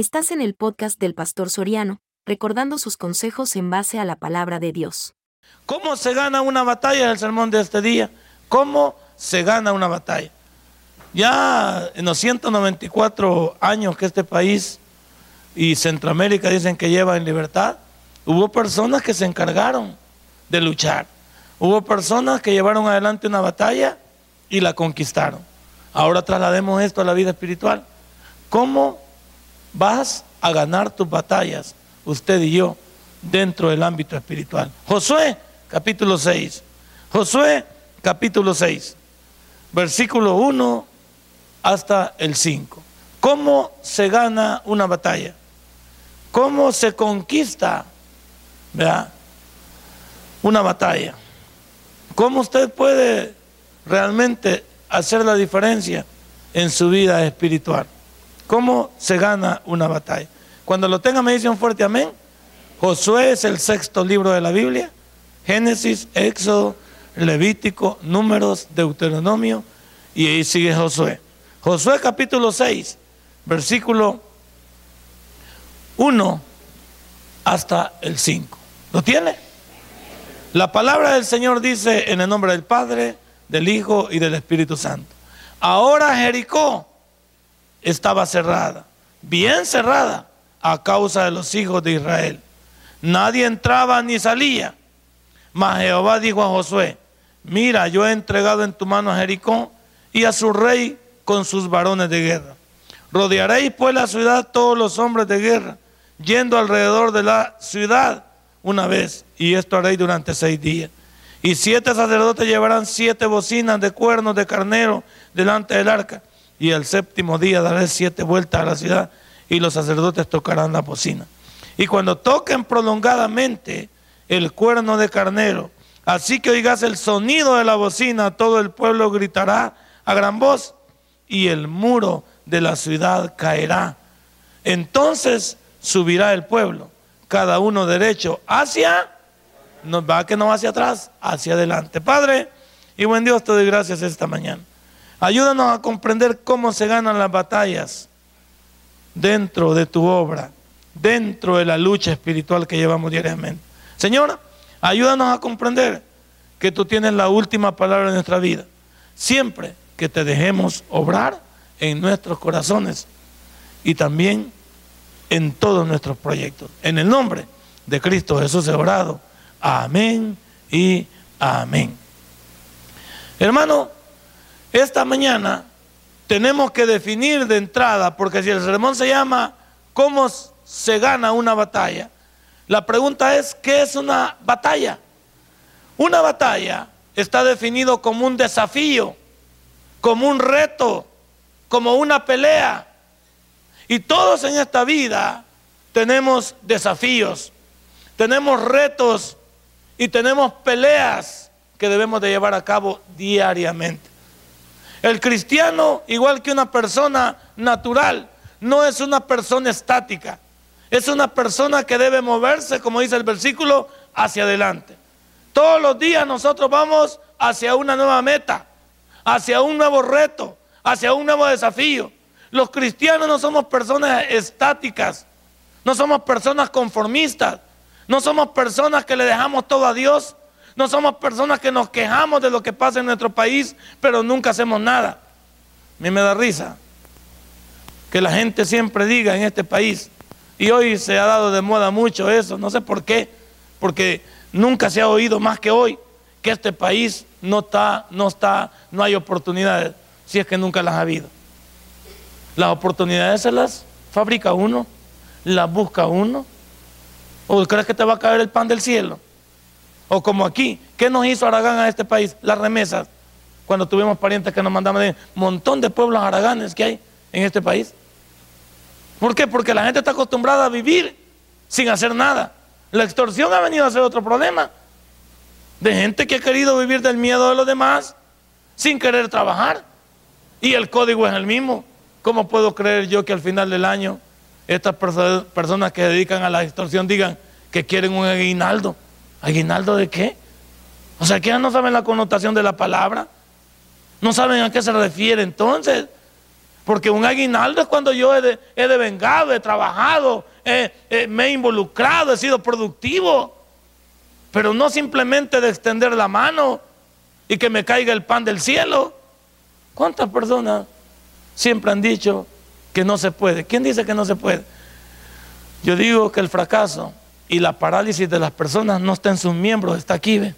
Estás en el podcast del Pastor Soriano, recordando sus consejos en base a la palabra de Dios. ¿Cómo se gana una batalla? Es el sermón de este día. ¿Cómo se gana una batalla? Ya en los 194 años que este país y Centroamérica dicen que lleva en libertad, hubo personas que se encargaron de luchar. Hubo personas que llevaron adelante una batalla y la conquistaron. Ahora traslademos esto a la vida espiritual. ¿Cómo vas a ganar tus batallas, usted y yo, dentro del ámbito espiritual? Josué, capítulo 6. Josué, capítulo 6, versículo 1 hasta el 5. ¿Cómo se gana una batalla? ¿Cómo se conquista una batalla? ¿Cómo usted puede realmente hacer la diferencia en su vida espiritual? ¿Cómo se gana una batalla? Cuando lo tenga me dice un fuerte amén. Josué es el sexto libro de la Biblia. Génesis, Éxodo, Levítico, Números, Deuteronomio y ahí sigue Josué. Josué capítulo 6, versículo 1 hasta el 5. ¿Lo tiene? La palabra del Señor dice en el nombre del Padre, del Hijo y del Espíritu Santo. Ahora Jericó estaba cerrada, bien cerrada, a causa de los hijos de Israel. Nadie entraba ni salía. Mas Jehová dijo a Josué, mira, yo he entregado en tu mano a Jericó y a su rey con sus varones de guerra. Rodearéis pues la ciudad todos los hombres de guerra, yendo alrededor de la ciudad una vez, y esto haréis durante seis días. Y siete sacerdotes llevarán siete bocinas de cuernos de carnero delante del arca, y el séptimo día daré siete vueltas a la ciudad, y los sacerdotes tocarán la bocina. Y cuando toquen prolongadamente el cuerno de carnero, así que oigas el sonido de la bocina, todo el pueblo gritará a gran voz, y el muro de la ciudad caerá. Entonces subirá el pueblo, cada uno derecho hacia, no va que no hacia atrás, hacia adelante. Padre, y buen Dios, te doy gracias esta mañana. Ayúdanos a comprender cómo se ganan las batallas dentro de tu obra, dentro de la lucha espiritual que llevamos diariamente. Señor, ayúdanos a comprender que tú tienes la última palabra en nuestra vida. Siempre que te dejemos obrar en nuestros corazones y también en todos nuestros proyectos. En el nombre de Cristo Jesús he orado. Amén y amén. Hermano, esta mañana tenemos que definir de entrada, porque si el sermón se llama ¿Cómo se gana una batalla? La pregunta es, ¿qué es una batalla? Una batalla está definido como un desafío, como un reto, como una pelea. Y todos en esta vida tenemos desafíos, tenemos retos y tenemos peleas que debemos de llevar a cabo diariamente. El cristiano, igual que una persona natural, no es una persona estática. Es una persona que debe moverse, como dice el versículo, hacia adelante. Todos los días nosotros vamos hacia una nueva meta, hacia un nuevo reto, hacia un nuevo desafío. Los cristianos no somos personas estáticas, no somos personas conformistas, no somos personas que le dejamos todo a Dios, no somos personas que nos quejamos de lo que pasa en nuestro país, pero nunca hacemos nada. A mí me da risa que la gente siempre diga en este país, y hoy se ha dado de moda mucho eso, no sé por qué, porque nunca se ha oído más que hoy que este país no está, no está, no hay oportunidades, si es que nunca las ha habido. Las oportunidades se las fabrica uno, las busca uno. ¿O crees que te va a caer el pan del cielo? O como aquí, ¿qué nos hizo Aragán a este país? Las remesas. Cuando tuvimos parientes que nos mandaban un montón de pueblos araganes que hay en este país. ¿Por qué? Porque la gente está acostumbrada a vivir sin hacer nada. La extorsión ha venido a ser otro problema. De gente que ha querido vivir del miedo de los demás sin querer trabajar. Y el código es el mismo. ¿Cómo puedo creer yo que al final del año estas personas que se dedican a la extorsión digan que quieren un aguinaldo? ¿Aguinaldo de qué? O sea, que no saben la connotación de la palabra. No saben a qué se refiere entonces. Porque un aguinaldo es cuando yo he, devengado, he trabajado, me he involucrado, he sido productivo. Pero no simplemente de extender la mano y que me caiga el pan del cielo. ¿Cuántas personas siempre han dicho que no se puede? ¿Quién dice que no se puede? Yo digo que el fracaso y la parálisis de las personas no está en sus miembros, está aquí. ¿ve?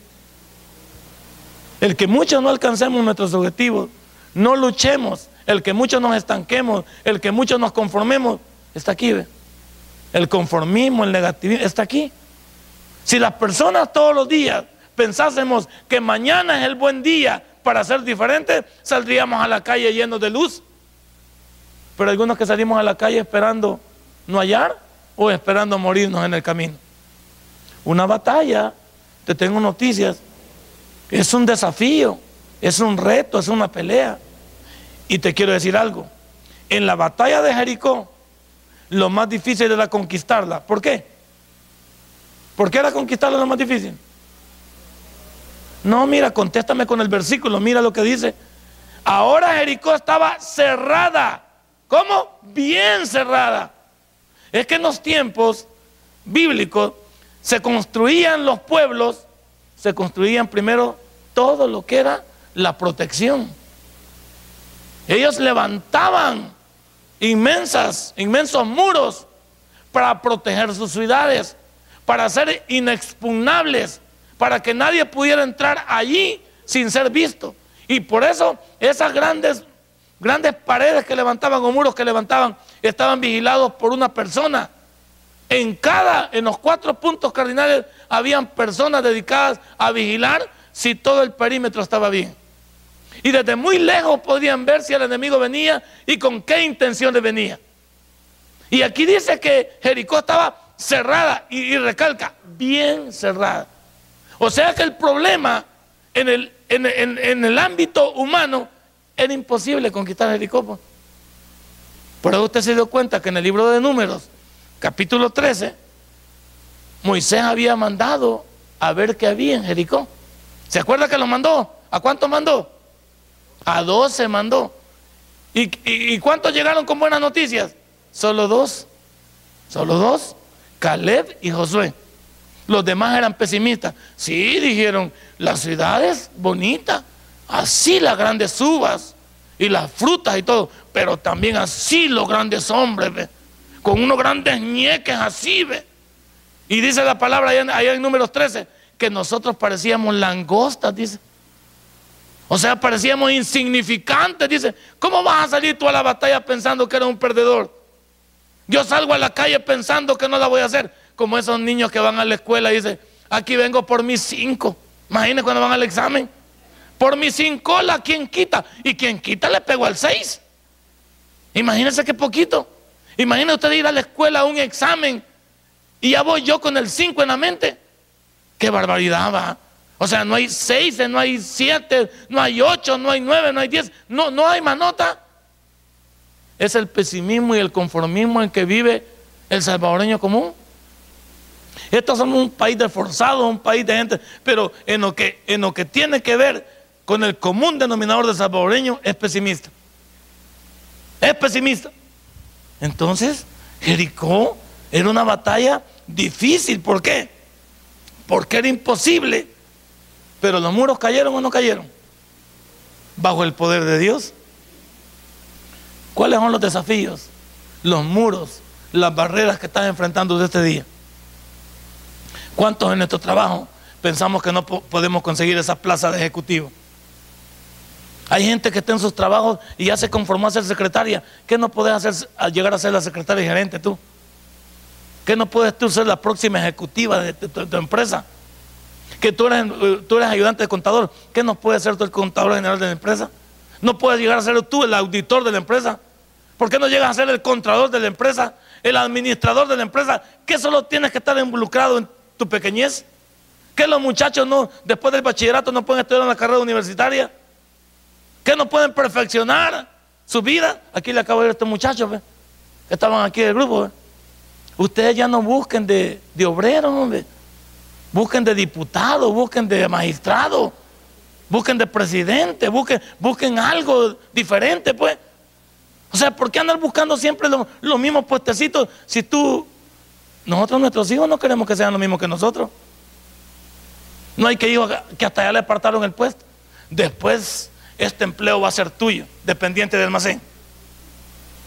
El que muchos no alcancemos nuestros objetivos, no luchemos, el que muchos nos estanquemos, el que muchos nos conformemos, está aquí. ¿ve? El conformismo, el negativismo, está aquí. Si las personas todos los días pensásemos que mañana es el buen día para ser diferentes, saldríamos a la calle llenos de luz. Pero algunos que salimos a la calle esperando no hallar o esperando morirnos en el camino. Una batalla, te tengo noticias, es un desafío, es un reto, es una pelea. Y te quiero decir algo, en la batalla de Jericó, lo más difícil era conquistarla. ¿Por qué? ¿Por qué era conquistarla lo más difícil? No, mira, contéstame con el versículo, mira lo que dice. Ahora Jericó estaba cerrada. ¿Cómo? Bien cerrada. Es que en los tiempos bíblicos se construían los pueblos, se construían primero todo lo que era la protección. Ellos levantaban inmensas, inmensos muros para proteger sus ciudades, para ser inexpugnables, para que nadie pudiera entrar allí sin ser visto. Y por eso esas grandes, grandes paredes que levantaban o muros que levantaban estaban vigilados por una persona. En cada, en los cuatro puntos cardinales, habían personas dedicadas a vigilar si todo el perímetro estaba bien. Y desde muy lejos podían ver si el enemigo venía y con qué intenciones venía. Y aquí dice que Jericó estaba cerrada y recalca, bien cerrada. O sea que el problema en el, en, el ámbito humano era imposible conquistar Jericó. Pues. Por eso usted se dio cuenta que en el libro de Números, capítulo 13, Moisés había mandado a ver qué había en Jericó. ¿Se acuerda que lo mandó? ¿A cuánto mandó? A 12 mandó. ¿Y, y, cuántos llegaron con buenas noticias? Solo dos. Solo dos. Caleb y Josué. Los demás eran pesimistas. Sí, dijeron, la ciudad es bonita, así las grandes uvas y las frutas y todo, pero también así los grandes hombres, con unos grandes ñeques así, ¿ve? Y dice la palabra allá, en números 13, que nosotros parecíamos langostas, dice. O sea, parecíamos insignificantes, dice. ¿Cómo vas a salir tú a la batalla pensando que eres un perdedor? Yo salgo a la calle pensando que no la voy a hacer como esos niños que van a la escuela y dicen, aquí vengo por mis cinco. Imagínense cuando van al examen. Por mis cinco, la quien quita. Y quien quita le pegó al seis. Imagínense qué poquito. Imagínese usted ir a la escuela a un examen y ya voy yo con el cinco en la mente. Qué barbaridad va. O sea, no hay seis, no hay siete, no hay ocho, no hay nueve, no hay diez. No, no hay manota. Es el pesimismo y el conformismo en que vive el salvadoreño común. Estos son un país de forzados, un país de gente, pero en lo, que, en lo que tiene que ver con el común denominador de salvadoreño es pesimista. Es pesimista. Entonces, Jericó era una batalla difícil. ¿Por qué? Porque era imposible. Pero los muros cayeron o no cayeron. Bajo el poder de Dios. ¿Cuáles son los desafíos? Los muros, las barreras que están enfrentando desde este día. ¿Cuántos en nuestro trabajo pensamos que no podemos conseguir esa plaza de ejecutivo? Hay gente que está en sus trabajos y ya se conformó a ser secretaria. ¿Qué no puedes hacer al llegar a ser la secretaria gerente tú? ¿Qué no puedes tú ser la próxima ejecutiva de, tu, empresa? Que tú eres, tú eres ayudante de contador. ¿Qué no puedes ser tú el contador general de la empresa? ¿No puedes llegar a ser tú el auditor de la empresa? ¿Por qué no llegas a ser el contralor de la empresa? El administrador de la empresa. ¿Qué solo tienes que estar involucrado en tu pequeñez? ¿Que los muchachos no, después del bachillerato no pueden estudiar en la carrera universitaria? ¿Que no pueden perfeccionar su vida? Aquí le acabo de ver a estos muchachos que estaban aquí del grupo. Ustedes ya no busquen de, de obreros, hombre. Busquen de diputados, busquen de magistrados, busquen de presidente, busquen, algo diferente, pues. O sea, ¿por qué andar buscando siempre los mismos puestecitos si tú, nosotros, nuestros hijos no queremos que sean lo mismo que nosotros? No hay que ir que hasta allá le apartaron el puesto. Después este empleo va a ser tuyo, dependiente del almacén.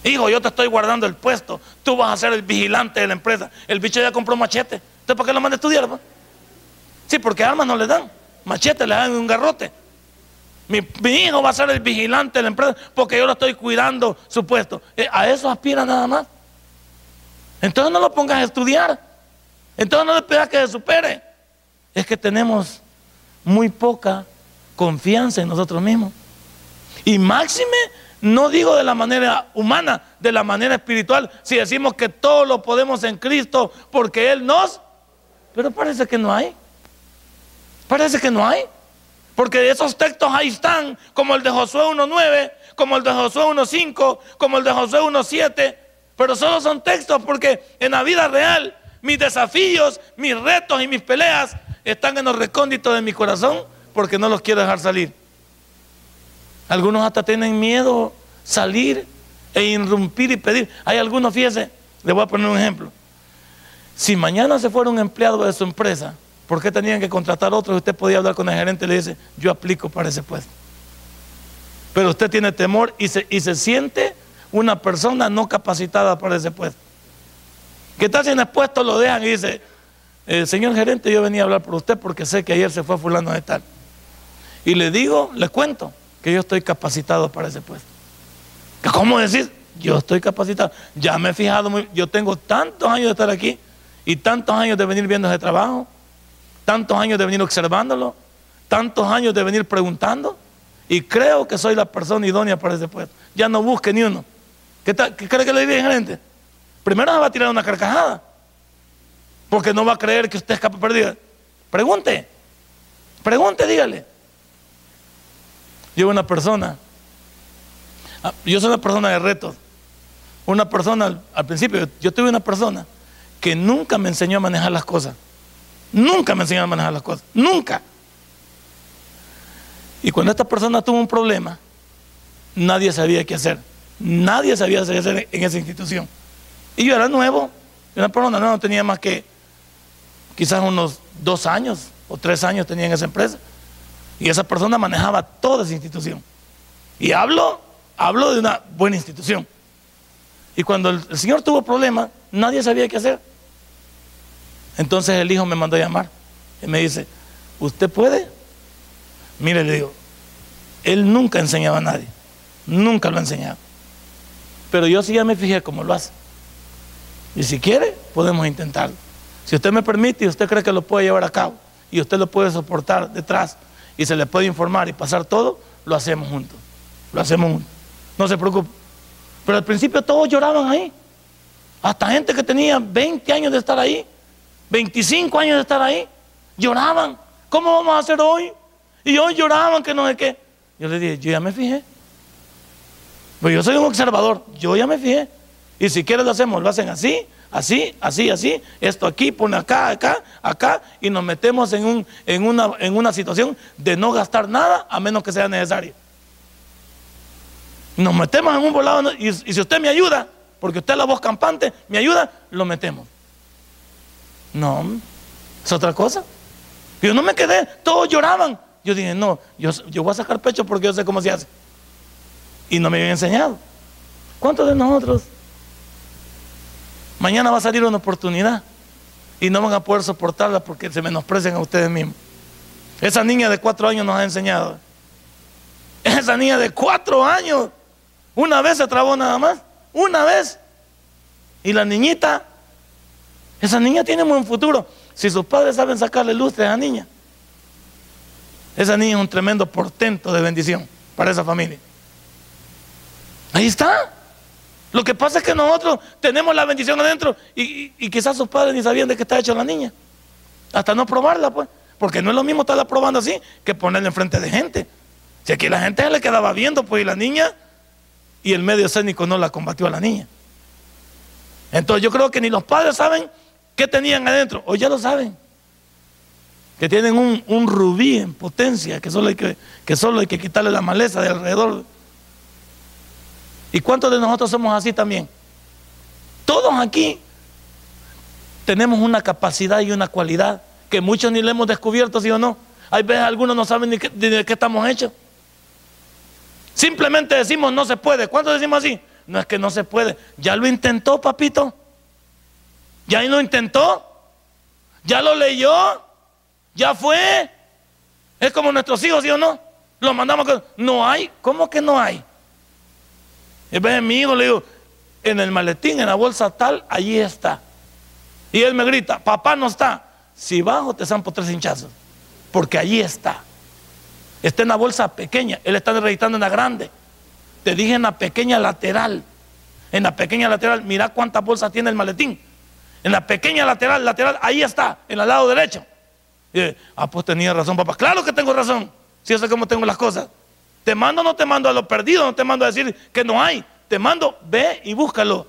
Hijo, yo te estoy guardando el puesto. Tú vas a ser el vigilante de la empresa. El bicho ya compró machete. ¿Entonces por qué lo manda a estudiar? Sí, porque armas no le dan. Machete le dan un garrote. Mi, hijo va a ser el vigilante de la empresa porque yo lo estoy cuidando su puesto. Eh, a eso aspira nada más. Entonces no lo pongas a estudiar. Entonces no le pidas que se supere. Es que tenemos muy poca confianza en nosotros mismos. Y máxime, no digo de la manera humana, de la manera espiritual, si decimos que todo lo podemos en Cristo porque Él nos... Pero parece que no hay. Parece que no hay. Porque esos textos ahí están, como el de Josué 1.9, como el de Josué 1.5, como el de Josué 1.7. Pero solo son textos porque en la vida real mis desafíos, mis retos y mis peleas están en los recónditos de mi corazón porque no los quiero dejar salir. Algunos hasta tienen miedo salir e irrumpir y pedir. Hay algunos, fíjese, le voy a poner un ejemplo. Si mañana se fuera un empleado de su empresa, ¿por qué tenían que contratar otro? Usted podía hablar con el gerente y le dice, yo aplico para ese puesto. Pero usted tiene temor y se, siente una persona no capacitada para ese puesto. ¿Qué tal si en el puesto lo dejan y dice, eh, señor gerente, yo venía a hablar por usted porque sé que ayer se fue fulano de tal? Y le digo, le cuento, que yo estoy capacitado para ese puesto. ¿Cómo decir? Yo estoy capacitado. Ya me he fijado, yo tengo tantos años de estar aquí y tantos años de venir viendo ese trabajo, tantos años de venir observándolo, tantos años de venir preguntando y creo que soy la persona idónea para ese puesto. Ya no busque ni uno. ¿Qué, cree que le diga gerente? Primero se va a tirar una carcajada porque no va a creer que usted es capaz de Pregunte, pregunte, dígale. Yo una persona, ah, yo soy una persona de retos. Una persona, al principio, yo tuve una persona que nunca me enseñó a manejar las cosas. Nunca me enseñó a manejar las cosas. Nunca. Y cuando esta persona tuvo un problema, nadie sabía qué hacer. Nadie sabía qué hacer en esa institución. Y yo era nuevo. Una persona no tenía más que quizás unos dos años o tres años tenía en esa empresa. Y esa persona manejaba toda esa institución. Y hablo, hablo de una buena institución. Y cuando el, Señor tuvo problemas, nadie sabía qué hacer. Entonces el hijo me mandó a llamar. Y me dice, ¿usted puede? Mire, le digo, él nunca enseñaba a nadie. Nunca lo ha enseñado. Pero yo sí ya me fijé cómo lo hace. Y si quiere, podemos intentarlo. Si usted me permite y usted cree que lo puede llevar a cabo y usted lo puede soportar detrás y se le puede informar y pasar todo, lo hacemos juntos. Lo hacemos juntos. No se preocupe. Pero al principio todos lloraban ahí. Hasta gente que tenía 20 años de estar ahí, 25 años de estar ahí, lloraban. ¿Cómo vamos a hacer hoy? Y hoy lloraban que no sé qué. Yo le dije, yo ya me fijé. Pues yo soy un observador, yo ya me fijé. Y si quieres lo hacemos, lo hacen así, así, así, así, esto aquí, pone acá, acá, acá, y nos metemos en, un, en, una, en una situación de no gastar nada a menos que sea necesario. Nos metemos en un volado y, si usted me ayuda, porque usted es la voz campante, me ayuda, lo metemos. No, es otra cosa. Yo no me quedé, todos lloraban. Yo dije, no, yo, yo voy a sacar pecho porque yo sé cómo se hace. Y no me habían enseñado. ¿Cuántos de nosotros Mañana va a salir una oportunidad y no van a poder soportarla porque se menosprecian a ustedes mismos. Esa niña de cuatro años nos ha enseñado. Esa niña de cuatro años, una vez se trabó nada más, una vez. Y la niñita, esa niña tiene un buen futuro. Si sus padres saben sacarle lustre a esa niña, esa niña es un tremendo portento de bendición para esa familia. Ahí está. Lo que pasa es que nosotros tenemos la bendición adentro y, quizás sus padres ni sabían de qué está hecha la niña. Hasta no probarla, pues. Porque no es lo mismo estarla probando así que ponerla enfrente de gente. Si aquí la gente le quedaba viendo, pues, y la niña, y el medio escénico no la combatió a la niña. Entonces yo creo que ni los padres saben qué tenían adentro, o ya lo saben. Que tienen un, rubí en potencia, que solo, hay que, que solo hay que quitarle la maleza de alrededor ¿Y cuántos de nosotros somos así también? Todos aquí tenemos una capacidad y una cualidad que muchos ni le hemos descubierto, ¿sí o no? Hay veces algunos no saben ni, de qué estamos hechos. Simplemente decimos no se puede. ¿Cuántos decimos así? No es que no se puede. Ya lo intentó, papito. Ya lo intentó. Ya lo leyó. Ya fue. Es como nuestros hijos, ¿sí o no? Los mandamos. No hay. ¿Cómo que no hay? En vez de mi hijo le digo, en el maletín, en la bolsa tal, allí está. Y él me grita, papá no está. Si bajo te zampo tres hinchazos. Porque allí está. Está en la bolsa pequeña. Él está registrando en la grande. Te dije en la pequeña lateral. En la pequeña lateral, mira cuántas bolsas tiene el maletín. En la pequeña lateral, lateral, ahí está, en el lado derecho. ah, pues tenía razón, papá. Claro que tengo razón. Si yo sé cómo tengo las cosas. Te mando, no te mando a lo perdido, no te mando a decir que no hay. Te mando, ve y búscalo.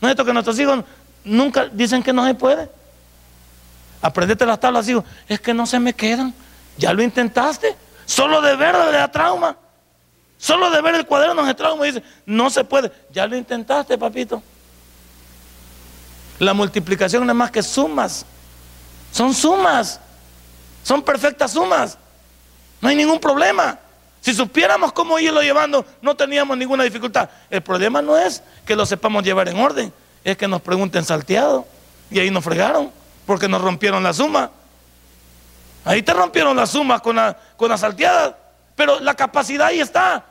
No es esto que nuestros hijos nunca dicen que no se puede. Aprendete las tablas, hijo. Es que no se me quedan. Ya lo intentaste. Solo de verlo le da trauma. Solo de ver el cuaderno nos trauma dice, no se puede. Ya lo intentaste, papito. La multiplicación no es más que sumas. Son sumas. Son perfectas sumas. No hay ningún problema. Si supiéramos cómo irlo llevando, no teníamos ninguna dificultad. El problema no es que lo sepamos llevar en orden, es que nos pregunten salteado. Y ahí nos fregaron, porque nos rompieron la suma. Ahí te rompieron la suma con la, con la salteada. Pero la capacidad ahí está.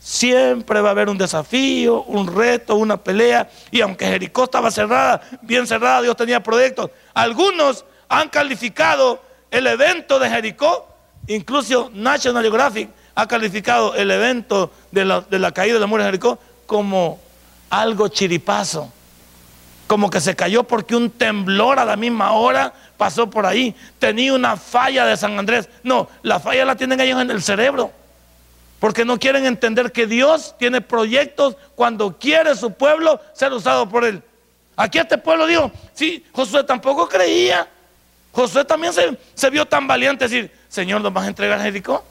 Siempre va a haber un desafío, un reto, una pelea. Y aunque Jericó estaba cerrada, bien cerrada, Dios tenía proyectos. Algunos han calificado el evento de Jericó, incluso National Geographic ha calificado el evento de la, caída de la muerte de Jericó como algo chiripazo. Como que se cayó porque un temblor a la misma hora pasó por ahí. Tenía una falla de San Andrés. No, la falla la tienen ellos en el cerebro. Porque no quieren entender que Dios tiene proyectos cuando quiere su pueblo ser usado por él. Aquí este pueblo dijo, sí, Josué tampoco creía. Josué también se, vio tan valiente decir, Señor, ¿nos vas a entregar Jericó?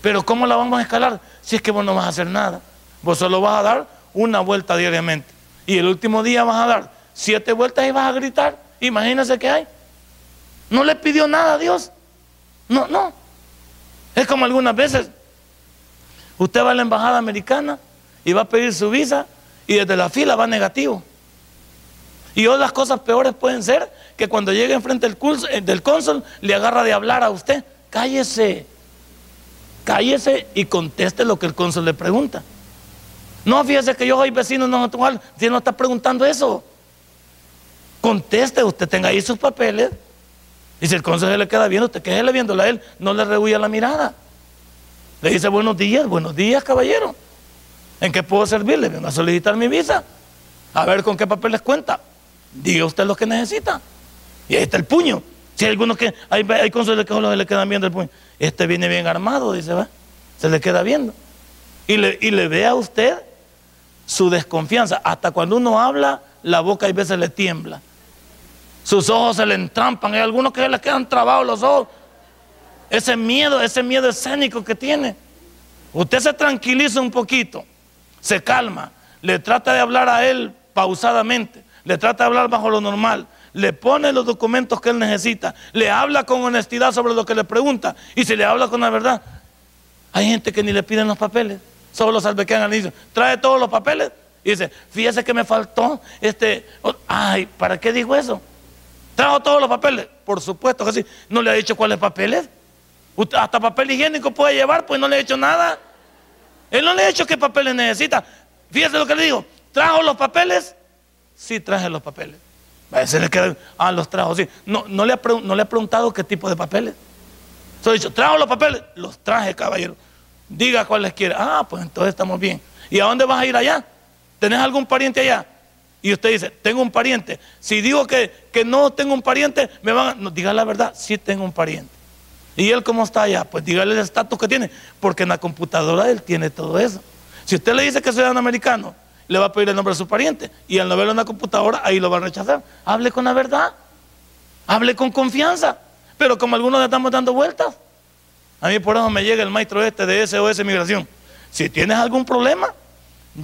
Pero ¿cómo la vamos a escalar? Si es que vos no vas a hacer nada. Vos solo vas a dar una vuelta diariamente. Y el último día vas a dar siete vueltas y vas a gritar. Imagínense qué hay. No le pidió nada a Dios. No, no. Es como algunas veces Usted va a la embajada americana y va a pedir su visa y desde la fila va negativo. Y otras cosas peores pueden ser que cuando llegue enfrente del, eh, del cónsul le agarra de hablar a usted. Cállese, cállese y conteste lo que el cónsul le pregunta. No, fíjese que yo soy vecino no si no está preguntando eso. Conteste, usted tenga ahí sus papeles. Y si el cónsul le queda viendo, usted quédele viéndole a él, no le rehuya la mirada. Le dice buenos días, buenos días, caballero. ¿En qué puedo servirle? Vengo a solicitar mi visa. A ver con qué papeles cuenta. Diga usted lo que necesita. Y ahí está el puño. Si hay algunos que, hay, hay que le quedan viendo el puño. Este viene bien armado, dice, va. Se le queda viendo. Y le, y le ve a usted su desconfianza. Hasta cuando uno habla, la boca a veces le tiembla. Sus ojos se le entrampan. Hay algunos que le quedan trabados los ojos ese miedo, ese miedo escénico que tiene. Usted se tranquiliza un poquito, se calma, le trata de hablar a él pausadamente, le trata de hablar bajo lo normal, le pone los documentos que él necesita, le habla con honestidad sobre lo que le pregunta y si le habla con la verdad. Hay gente que ni le piden los papeles, solo los albequean al inicio. Trae todos los papeles y dice, fíjese que me faltó este. Ay, ¿para qué dijo eso? Trajo todos los papeles. Por supuesto que sí. ¿No le ha dicho cuáles papeles? hasta papel higiénico puede llevar, pues no le he hecho nada. Él no le ha hecho qué papeles necesita. Fíjese lo que le digo. ¿Trajo los papeles? Sí, traje los papeles. Se le queda, ah, los trajo, sí. No, no, le ha, no le preguntado qué tipo de papeles. He dicho, ¿trajo los papeles? Los traje, caballero. Diga cuáles quiere. Ah, pues entonces estamos bien. ¿Y a dónde vas a ir allá? ¿Tenés algún pariente allá? Y usted dice, tengo un pariente. Si digo que, que no tengo un pariente, me van a... No, diga la verdad, sí tengo un pariente. ¿Y él cómo está allá? Pues dígale el estatus que tiene, porque en la computadora él tiene todo eso. Si usted le dice que es ciudadano americano, le va a pedir el nombre de su pariente, y al no verlo en la computadora, ahí lo va a rechazar. Hable con la verdad, hable con confianza, pero como algunos le estamos dando vueltas. A mí por eso me llega el maestro este de SOS Migración, Si tienes algún problema,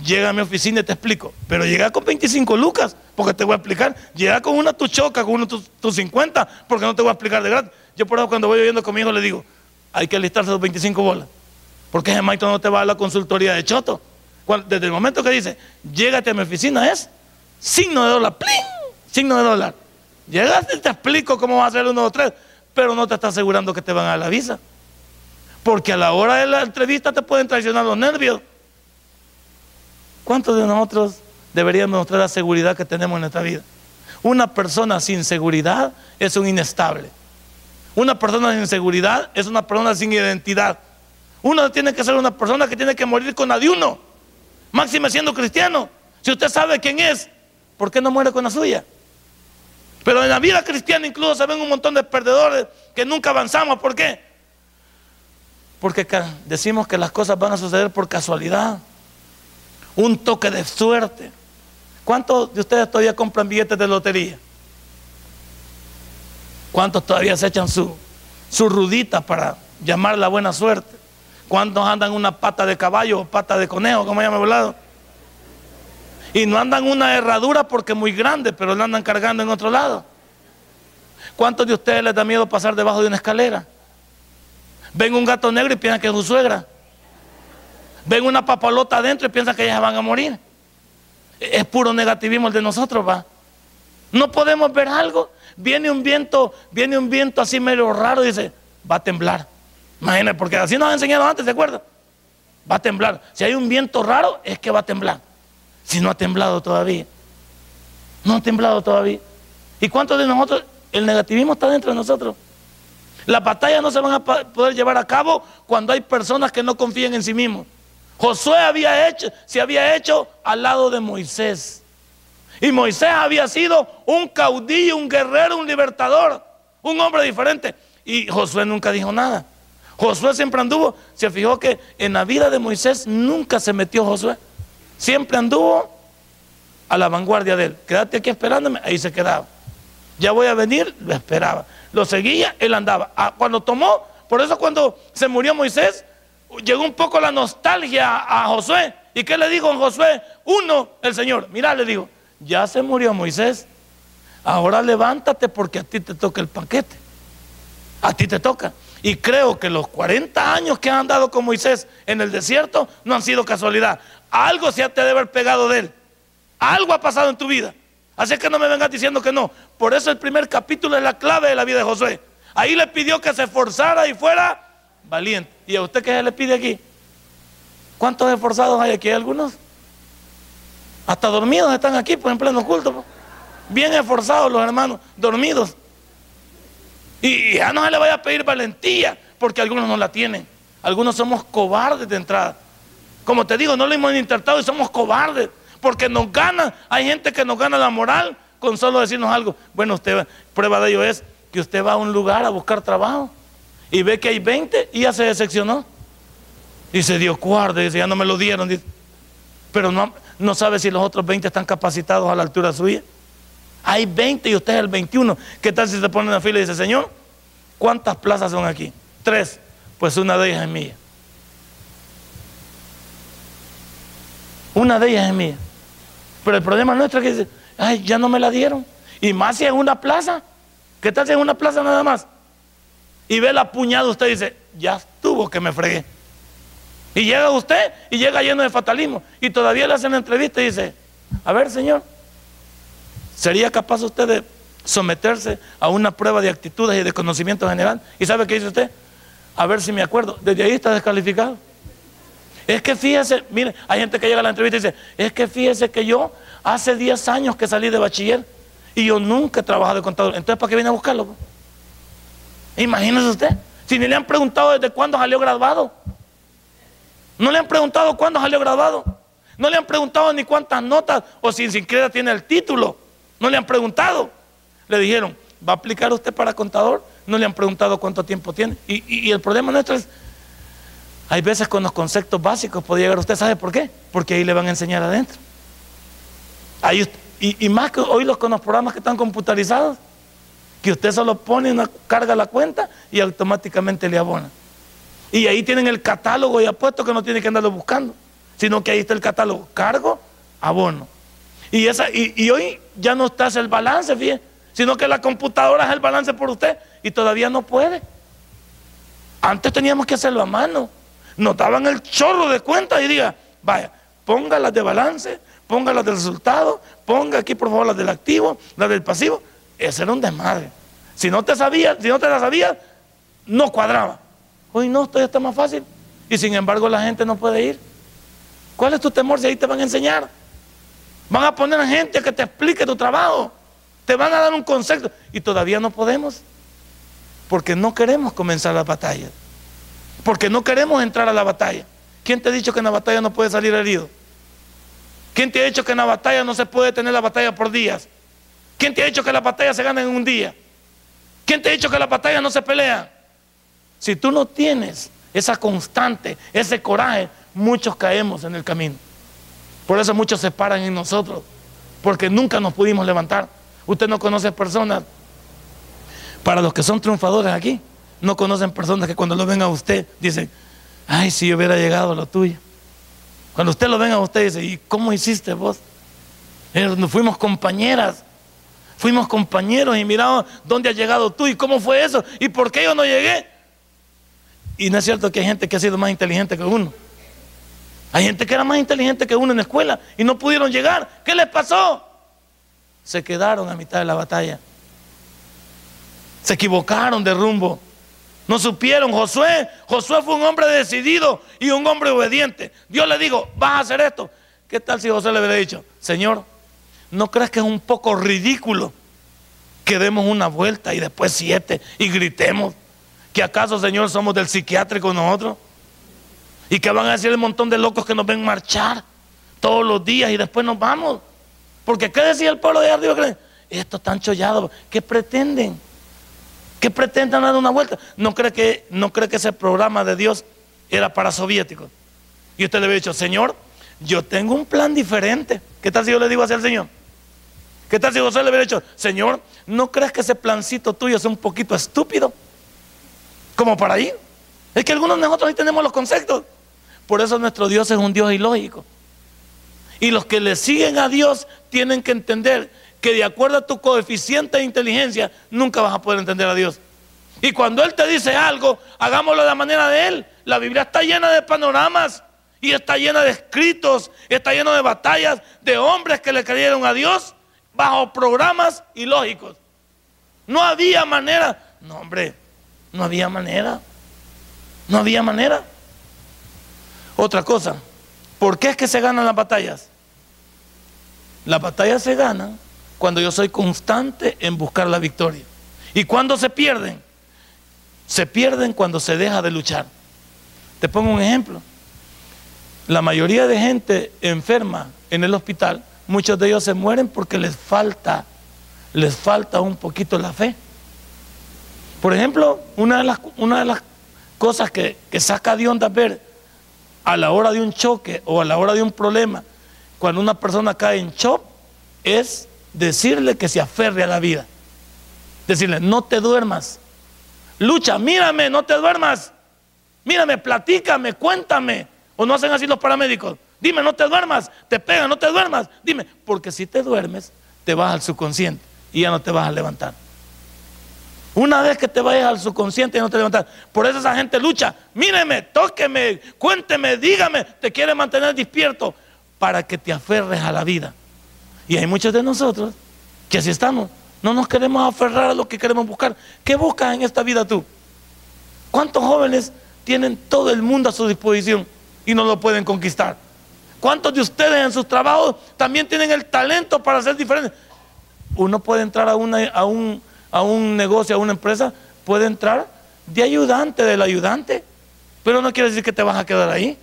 llega a mi oficina y te explico. Pero llega con 25 lucas, porque te voy a explicar. Llega con una tu choca, con una tu, 50, porque no te voy a explicar de gratis. Yo por eso cuando voy viviendo con mi hijo le digo, hay que alistarse los 25 bolas. Porque ese maestro no te va a la consultoría de choto. Desde el momento que dice, llégate a mi oficina es signo de dólar, ¡plin! Signo de dólar. Llegaste y te explico cómo va a ser uno o tres, pero no te está asegurando que te van a dar la visa. Porque a la hora de la entrevista te pueden traicionar los nervios. ¿Cuántos de nosotros deberíamos mostrar la seguridad que tenemos en nuestra vida? Una persona sin seguridad es un inestable. Una persona sin seguridad es una persona sin identidad. Uno tiene que ser una persona que tiene que morir con adiuno. Máxime siendo cristiano. Si usted sabe quién es, ¿por qué no muere con la suya? Pero en la vida cristiana incluso se ven un montón de perdedores que nunca avanzamos. ¿Por qué? Porque decimos que las cosas van a suceder por casualidad. Un toque de suerte. ¿Cuántos de ustedes todavía compran billetes de lotería? ¿Cuántos todavía se echan su, su rudita para llamar la buena suerte? ¿Cuántos andan una pata de caballo o pata de conejo, como llama volado? Y no andan una herradura porque es muy grande, pero la andan cargando en otro lado. ¿Cuántos de ustedes les da miedo pasar debajo de una escalera? Ven un gato negro y piensan que es su suegra. Ven una papalota adentro y piensan que ellas van a morir. Es puro negativismo el de nosotros, va. No podemos ver algo. Viene un viento, viene un viento así medio raro y dice, va a temblar. Imagínense, porque así nos han enseñado antes, ¿de acuerdo? Va a temblar. Si hay un viento raro, es que va a temblar. Si no ha temblado todavía. No ha temblado todavía. ¿Y cuántos de nosotros, el negativismo está dentro de nosotros? Las batallas no se van a poder llevar a cabo cuando hay personas que no confían en sí mismos. Josué había hecho, se había hecho al lado de Moisés. Y Moisés había sido un caudillo, un guerrero, un libertador, un hombre diferente. Y Josué nunca dijo nada. Josué siempre anduvo, se fijó que en la vida de Moisés nunca se metió Josué. Siempre anduvo a la vanguardia de él. Quédate aquí esperándome, ahí se quedaba. Ya voy a venir, lo esperaba. Lo seguía, él andaba. Ah, cuando tomó, por eso cuando se murió Moisés, llegó un poco la nostalgia a Josué. ¿Y qué le dijo a Josué? Uno, el Señor. Mira, le dijo, ya se murió Moisés. Ahora levántate porque a ti te toca el paquete. A ti te toca. Y creo que los 40 años que han andado con Moisés en el desierto no han sido casualidad. Algo se te debe haber pegado de él. Algo ha pasado en tu vida. Así que no me vengas diciendo que no. Por eso el primer capítulo es la clave de la vida de Josué. Ahí le pidió que se esforzara y fuera valiente. ¿Y a usted qué se le pide aquí? ¿Cuántos esforzados hay aquí? ¿Algunos? Hasta dormidos están aquí, pues en pleno culto. Bien esforzados los hermanos, dormidos. Y ya no se le vaya a pedir valentía, porque algunos no la tienen. Algunos somos cobardes de entrada. Como te digo, no lo hemos intentado y somos cobardes, porque nos gana. Hay gente que nos gana la moral con solo decirnos algo. Bueno, usted, prueba de ello es que usted va a un lugar a buscar trabajo y ve que hay 20 y ya se decepcionó. Y se dio cuarto, dice, ya no me lo dieron. pero no, no sabe si los otros 20 están capacitados a la altura suya. Hay 20 y usted es el 21. ¿Qué tal si se pone en la fila y dice, Señor, ¿cuántas plazas son aquí? Tres. Pues una de ellas es mía. Una de ellas es mía. Pero el problema nuestro es que ay, ya no me la dieron. Y más si es una plaza. ¿Qué tal si es una plaza nada más? Y ve la puñada, usted dice, ya estuvo que me fregué. Y llega usted y llega lleno de fatalismo. Y todavía le hacen la entrevista y dice, a ver, señor, ¿Sería capaz usted de someterse a una prueba de actitudes y de conocimiento general? ¿Y sabe qué dice usted? A ver si me acuerdo. Desde ahí está descalificado. Es que fíjese, mire, hay gente que llega a la entrevista y dice, es que fíjese que yo hace 10 años que salí de bachiller y yo nunca he trabajado de contador. Entonces, ¿para qué viene a buscarlo? Imagínese usted, si ni le han preguntado desde cuándo salió graduado. No le han preguntado cuándo salió graduado. No le han preguntado ni cuántas notas o si siquiera tiene el título. No le han preguntado. Le dijeron, ¿va a aplicar usted para contador? No le han preguntado cuánto tiempo tiene. Y, el problema nuestro es, hay veces con los conceptos básicos puede llegar usted, ¿sabe por qué? Porque ahí le van a enseñar adentro. y, más que hoy los con los programas que están computarizados, que usted solo pone una carga la cuenta y automáticamente le abona. Y ahí tienen el catálogo y apuesto que no tienen que andarlo buscando, sino que ahí está el catálogo, cargo, abono. Y, esa, y, hoy ya no está el balance, fíjate, sino que la computadora es el balance por usted y todavía no puede. Antes teníamos que hacerlo a mano. Nos daban el chorro de cuentas y diga, vaya, ponga las de balance, ponga las del resultado, ponga aquí por favor las del activo, las del pasivo. Ese era un desmadre. Si no te sabías, si no te la sabías, no cuadraba. Hoy no, esto ya está más fácil. Y sin embargo la gente no puede ir. ¿Cuál es tu temor si ahí te van a enseñar? Van a poner gente que te explique tu trabajo. Te van a dar un concepto. Y todavía no podemos. Porque no queremos comenzar la batalla. Porque no queremos entrar a la batalla. ¿Quién te ha dicho que en la batalla no puede salir herido? ¿Quién te ha dicho que en la batalla no se puede tener la batalla por días? ¿Quién te ha dicho que la batalla se gana en un día? ¿Quién te ha dicho que la batalla no se pelea? Si tú no tienes esa constante, ese coraje, muchos caemos en el camino. Por eso muchos se paran en nosotros, porque nunca nos pudimos levantar. Usted no conoce personas, para los que son triunfadores aquí, no conocen personas que cuando lo ven a usted dicen, ay, si yo hubiera llegado a lo tuyo. Cuando usted lo ven a usted dice, ¿y cómo hiciste vos? Fuimos compañeras, fuimos compañeros y miramos dónde has llegado tú y cómo fue eso y por qué yo no llegué. Y no es cierto que hay gente que ha sido más inteligente que uno. Hay gente que era más inteligente que uno en la escuela y no pudieron llegar. ¿Qué les pasó? Se quedaron a mitad de la batalla. Se equivocaron de rumbo. No supieron. Josué, Josué fue un hombre decidido y un hombre obediente. Dios le dijo, vas a hacer esto. ¿Qué tal si Josué le hubiera dicho, Señor, ¿no crees que es un poco ridículo que demos una vuelta y después siete y gritemos? ¿Que acaso, Señor, somos del psiquiátrico nosotros? ¿Y que van a decir el montón de locos que nos ven marchar todos los días y después nos vamos? Porque ¿qué decía el pueblo de arriba? Estos están chollados. ¿Qué pretenden? ¿Qué pretenden dar una vuelta? ¿No cree, que, ¿No cree que ese programa de Dios era para soviéticos? Y usted le había dicho, Señor, yo tengo un plan diferente. ¿Qué tal si yo le digo así al Señor? ¿Qué tal si José le hubiera dicho, Señor, ¿no crees que ese plancito tuyo es un poquito estúpido? como para ir. Es que algunos de nosotros ahí tenemos los conceptos. Por eso nuestro Dios es un Dios ilógico. Y los que le siguen a Dios tienen que entender que de acuerdo a tu coeficiente de inteligencia nunca vas a poder entender a Dios. Y cuando Él te dice algo, hagámoslo de la manera de Él. La Biblia está llena de panoramas y está llena de escritos, está llena de batallas de hombres que le creyeron a Dios bajo programas ilógicos. No había manera. No, hombre, no había manera. No había manera. Otra cosa, ¿por qué es que se ganan las batallas? Las batallas se ganan cuando yo soy constante en buscar la victoria. ¿Y cuando se pierden? Se pierden cuando se deja de luchar. Te pongo un ejemplo. La mayoría de gente enferma en el hospital, muchos de ellos se mueren porque les falta, les falta un poquito la fe. Por ejemplo, una de las, una de las cosas que, saca de onda ver a la hora de un choque o a la hora de un problema, cuando una persona cae en shock, es decirle que se aferre a la vida. Decirle, no te duermas. Lucha, mírame, no te duermas. Mírame, platícame, cuéntame. O no hacen así los paramédicos. Dime, no te duermas. Te pegan, no te duermas. Dime, porque si te duermes, te vas al subconsciente y ya no te vas a levantar. Una vez que te vayas al subconsciente y no te levantas. Por eso esa gente lucha. Míreme, tóqueme, cuénteme, dígame. Te quiere mantener despierto para que te aferres a la vida. Y hay muchos de nosotros que así estamos. No nos queremos aferrar a lo que queremos buscar. ¿Qué buscas en esta vida tú? ¿Cuántos jóvenes tienen todo el mundo a su disposición y no lo pueden conquistar? ¿Cuántos de ustedes en sus trabajos también tienen el talento para ser diferentes? Uno puede entrar a, una, a un a un negocio, a una empresa, puede entrar de ayudante del ayudante, pero no quiere decir que te vas a quedar ahí.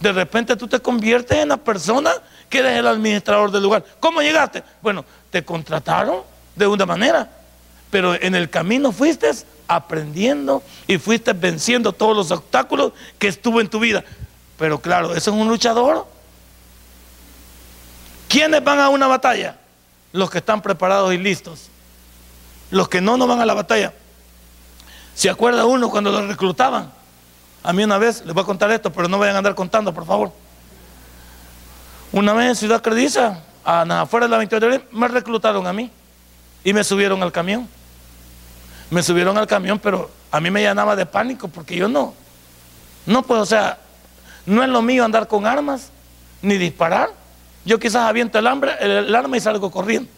De repente tú te conviertes en la persona que eres el administrador del lugar. ¿Cómo llegaste? Bueno, te contrataron de una manera, pero en el camino fuiste aprendiendo y fuiste venciendo todos los obstáculos que estuvo en tu vida. Pero claro, eso es un luchador. ¿Quiénes van a una batalla? Los que están preparados y listos. Los que no, no van a la batalla. ¿Se acuerda uno cuando lo reclutaban? A mí una vez, les voy a contar esto, pero no vayan a andar contando, por favor. Una vez en Ciudad Crediza, afuera de la 28 de abril, me reclutaron a mí y me subieron al camión. Me subieron al camión, pero a mí me llenaba de pánico porque yo no, no puedo, o sea, no es lo mío andar con armas ni disparar. Yo quizás aviento el, hambre, el, arma y salgo corriendo.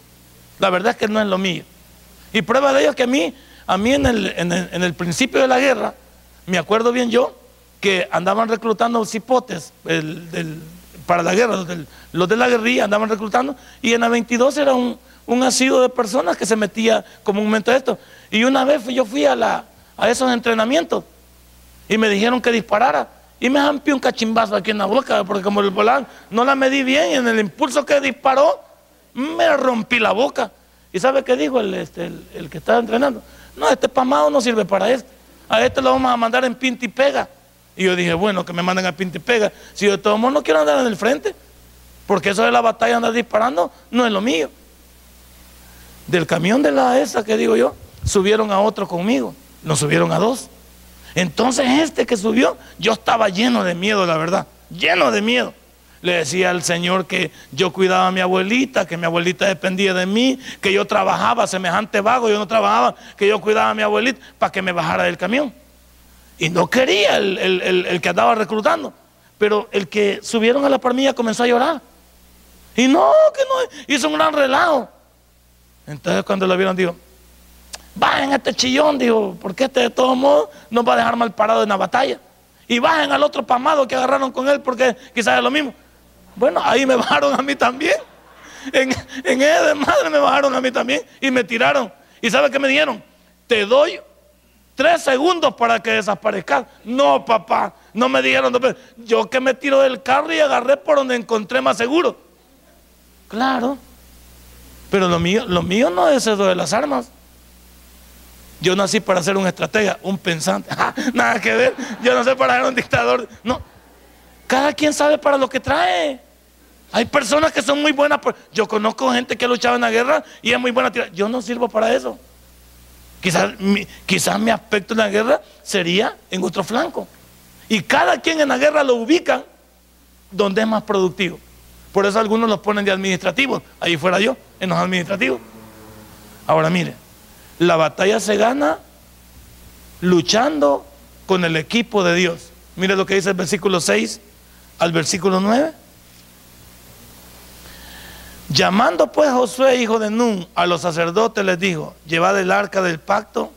La verdad es que no es lo mío. Y prueba de ello es que a mí, a mí en el, en el, principio de la guerra, me acuerdo bien yo, que andaban reclutando cipotes para la guerra, los, de la guerrilla andaban reclutando, y en la 22 era un, un asido de personas que se metía comúnmente a esto. Y una vez yo fui a, la, a esos entrenamientos y me dijeron que disparara. Y me amplió un cachimbazo aquí en la boca, porque como el volán no la medí bien y en el impulso que disparó, me rompí la boca. ¿Y sabe qué dijo el, este, el, que estaba entrenando? No, este pamado no sirve para esto. A este lo vamos a mandar en pinta y pega. Y yo dije, bueno, que me manden a pinta y pega. Si yo de todos modos no quiero andar en el frente, porque eso de la batalla andar disparando no es lo mío. Del camión de la esa que digo yo, subieron a otro conmigo, nos subieron a dos. Entonces este que subió, yo estaba lleno de miedo, la verdad, lleno de miedo. Le decía al Señor que yo cuidaba a mi abuelita, que mi abuelita dependía de mí, que yo trabajaba semejante vago, yo no trabajaba, que yo cuidaba a mi abuelita para que me bajara del camión. Y no quería el, que andaba reclutando. Pero el que subieron a la parmilla comenzó a llorar. Y no, que no, hizo un gran relajo. Entonces cuando lo vieron, dijo, bajen a este chillón, dijo, porque este de todos modos nos va a dejar mal parado en la batalla. Y bajen al otro pamado que agarraron con él, porque quizás es lo mismo. Bueno, ahí me bajaron a mí también. En, en de madre me bajaron a mí también y me tiraron. ¿Y sabe qué me dijeron? Te doy tres segundos para que desaparezcas. No, papá, no me dijeron. yo que me tiro del carro y agarré por donde encontré más seguro. Claro. Pero lo mío, lo mío no es eso de las armas. Yo nací para ser un estratega, un pensante. Nada que ver. Yo no sé para ser un dictador. No. Cada quien sabe para lo que trae. Hay personas que son muy buenas. Yo conozco gente que ha luchado en la guerra y es muy buena. Yo no sirvo para eso. Quizás mi, quizás mi aspecto en la guerra sería en otro flanco. Y cada quien en la guerra lo ubican donde es más productivo. Por eso algunos los ponen de administrativos. Ahí fuera yo, en los administrativos. Ahora mire, la batalla se gana luchando con el equipo de Dios. Mire lo que dice el versículo 6 al versículo 9. Llamando pues Josué, hijo de Nun, a los sacerdotes les dijo, llevad el arca del pacto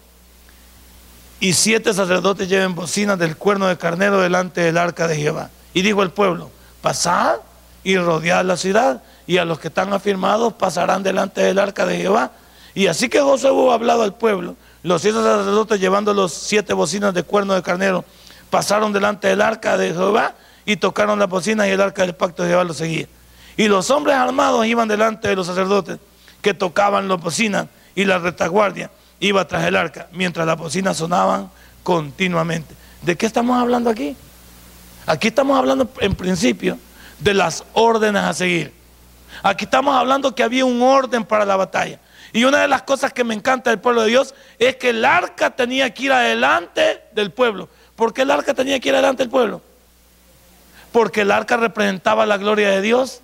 y siete sacerdotes lleven bocinas del cuerno de carnero delante del arca de Jehová. Y dijo el pueblo, pasad y rodead la ciudad y a los que están afirmados pasarán delante del arca de Jehová y así que José hubo hablado al pueblo, los siete sacerdotes llevando los siete bocinas de cuerno de carnero, pasaron delante del arca de Jehová y tocaron la bocina y el arca del pacto de Jehová lo seguía. Y los hombres armados iban delante de los sacerdotes que tocaban las bocinas y la retaguardia iba tras el arca, mientras las bocinas sonaban continuamente. ¿De qué estamos hablando aquí? Aquí estamos hablando en principio de las órdenes a seguir. Aquí estamos hablando que había un orden para la batalla. Y una de las cosas que me encanta del pueblo de Dios es que el arca tenía que ir adelante del pueblo. ¿Por qué el arca tenía que ir adelante del pueblo? Porque el arca representaba la gloria de Dios,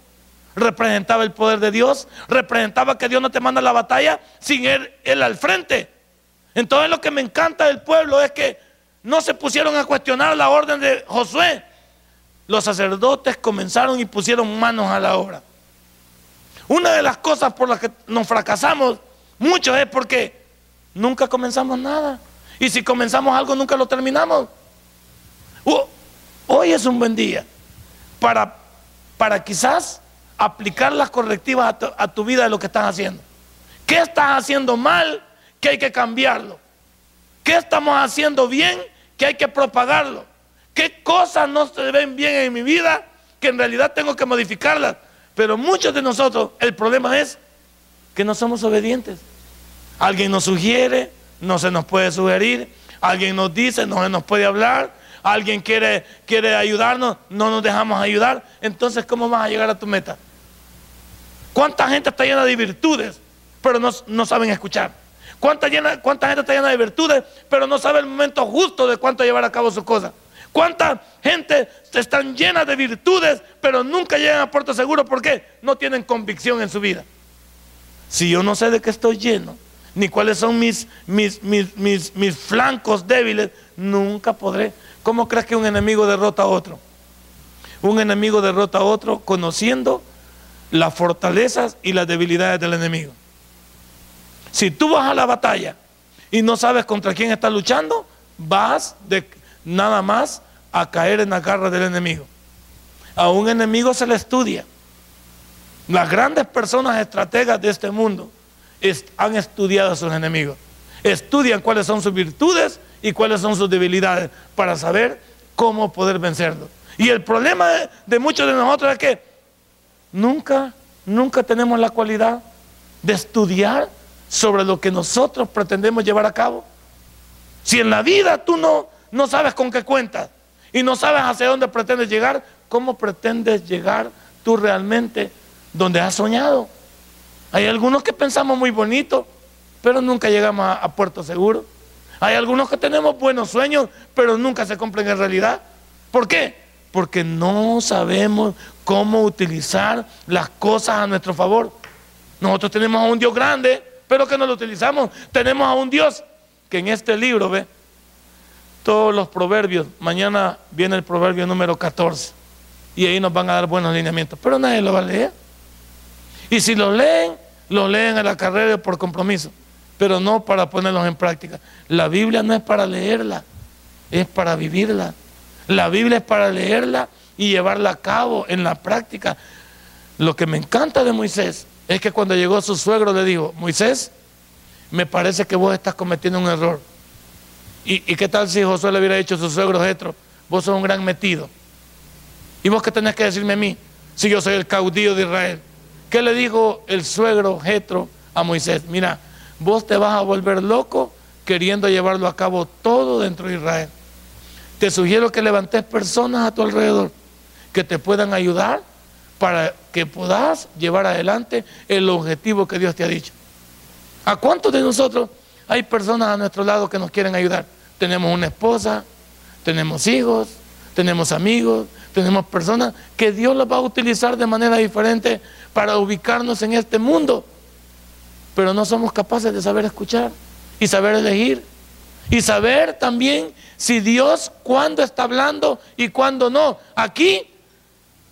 representaba el poder de Dios, representaba que Dios no te manda la batalla sin él, al frente. Entonces lo que me encanta del pueblo es que no se pusieron a cuestionar la orden de Josué. Los sacerdotes comenzaron y pusieron manos a la obra. Una de las cosas por las que nos fracasamos mucho es porque nunca comenzamos nada. Y si comenzamos algo, nunca lo terminamos. Hoy es un buen día para, para quizás aplicar las correctivas a tu, vida de lo que estás haciendo. ¿Qué estás haciendo mal que hay que cambiarlo? ¿Qué estamos haciendo bien que hay que propagarlo? ¿Qué cosas no se ven bien en mi vida que en realidad tengo que modificarlas? Pero muchos de nosotros, el problema es que no somos obedientes. Alguien nos sugiere, no se nos puede sugerir. Alguien nos dice, no se nos puede hablar. Alguien quiere, quiere ayudarnos, no nos dejamos ayudar. Entonces, ¿cómo vas a llegar a tu meta? ¿Cuánta gente está llena de virtudes, pero no, saben escuchar? ¿Cuánta, llena, ¿Cuánta gente está llena de virtudes, pero no sabe el momento justo de cuánto llevar a cabo sus cosas? ¿Cuánta gente están llenas de virtudes, pero nunca llegan a puerto seguro? ¿Por qué? No tienen convicción en su vida. Si yo no sé de qué estoy lleno, ni cuáles son mis, mis, mis, mis, mis flancos débiles, nunca podré. ¿Cómo crees que un enemigo derrota a otro? Un enemigo derrota a otro conociendo las fortalezas y las debilidades del enemigo. Si tú vas a la batalla y no sabes contra quién estás luchando, vas de nada más a caer en la garra del enemigo. A un enemigo se le estudia. Las grandes personas estrategas de este mundo han estudiado a sus enemigos. Estudian cuáles son sus virtudes y cuáles son sus debilidades para saber cómo poder vencerlos. Y el problema de, muchos de nosotros es que nunca, nunca tenemos la cualidad de estudiar sobre lo que nosotros pretendemos llevar a cabo. Si en la vida tú no, no sabes con qué cuentas y no sabes hacia dónde pretendes llegar, ¿cómo pretendes llegar tú realmente donde has soñado? Hay algunos que pensamos muy bonito, pero nunca llegamos a puerto seguro. Hay algunos que tenemos buenos sueños, pero nunca se cumplen en realidad. ¿Por qué? Porque no sabemos cómo utilizar las cosas a nuestro favor. Nosotros tenemos a un Dios grande, pero que no lo utilizamos. Tenemos a un Dios que en este libro, ve, todos los proverbios, mañana viene el proverbio número 14, y ahí nos van a dar buenos lineamientos, pero nadie lo va a leer. Y si lo leen, lo leen a la carrera por compromiso, pero no para ponerlos en práctica. La Biblia no es para leerla, es para vivirla. La Biblia es para leerla y llevarla a cabo en la práctica. Lo que me encanta de Moisés es que cuando llegó su suegro le dijo, Moisés, me parece que vos estás cometiendo un error. ¿Y, qué tal si Josué le hubiera dicho a su suegro Jetro, vos sos un gran metido? ¿Y vos qué tenés que decirme a mí si yo soy el caudillo de Israel? ¿Qué le dijo el suegro Jetro a Moisés? Mira, vos te vas a volver loco queriendo llevarlo a cabo todo dentro de Israel. Te sugiero que levantes personas a tu alrededor que te puedan ayudar para que puedas llevar adelante el objetivo que Dios te ha dicho. ¿A cuántos de nosotros hay personas a nuestro lado que nos quieren ayudar? Tenemos una esposa, tenemos hijos, tenemos amigos, tenemos personas que Dios las va a utilizar de manera diferente para ubicarnos en este mundo. Pero no somos capaces de saber escuchar y saber elegir. Y saber también si Dios cuándo está hablando y cuándo no. Aquí